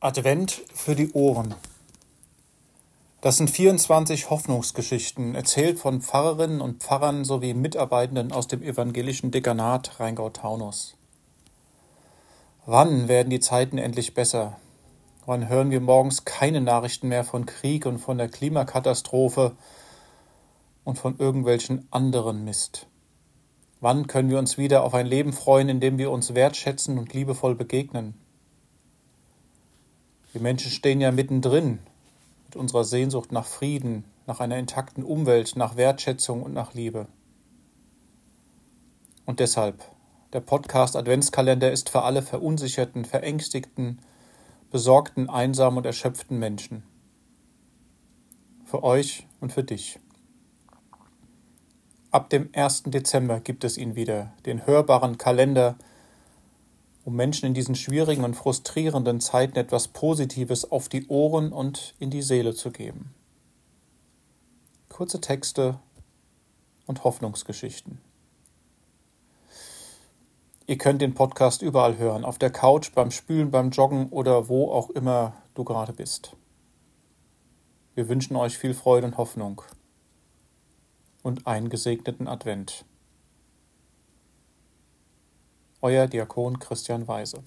Advent für die Ohren. Das sind 24 Hoffnungsgeschichten, erzählt von Pfarrerinnen und Pfarrern sowie Mitarbeitenden aus dem evangelischen Dekanat Rheingau-Taunus. Wann werden die Zeiten endlich besser? Wann hören wir morgens keine Nachrichten mehr von Krieg und von der Klimakatastrophe und von irgendwelchen anderen Mist? Wann können wir uns wieder auf ein Leben freuen, in dem wir uns wertschätzen und liebevoll begegnen? Wir Menschen stehen ja mittendrin mit unserer Sehnsucht nach Frieden, nach einer intakten Umwelt, nach Wertschätzung und nach Liebe. Und deshalb, der Podcast Adventskalender ist für alle verunsicherten, verängstigten, besorgten, einsamen und erschöpften Menschen. Für euch und für dich. Ab dem 1. Dezember gibt es ihn wieder, den hörbaren Kalender, um Menschen in diesen schwierigen und frustrierenden Zeiten etwas Positives auf die Ohren und in die Seele zu geben. Kurze Texte und Hoffnungsgeschichten. Ihr könnt den Podcast überall hören, auf der Couch, beim Spülen, beim Joggen oder wo auch immer du gerade bist. Wir wünschen euch viel Freude und Hoffnung und einen gesegneten Advent. Euer Diakon Christian Weise.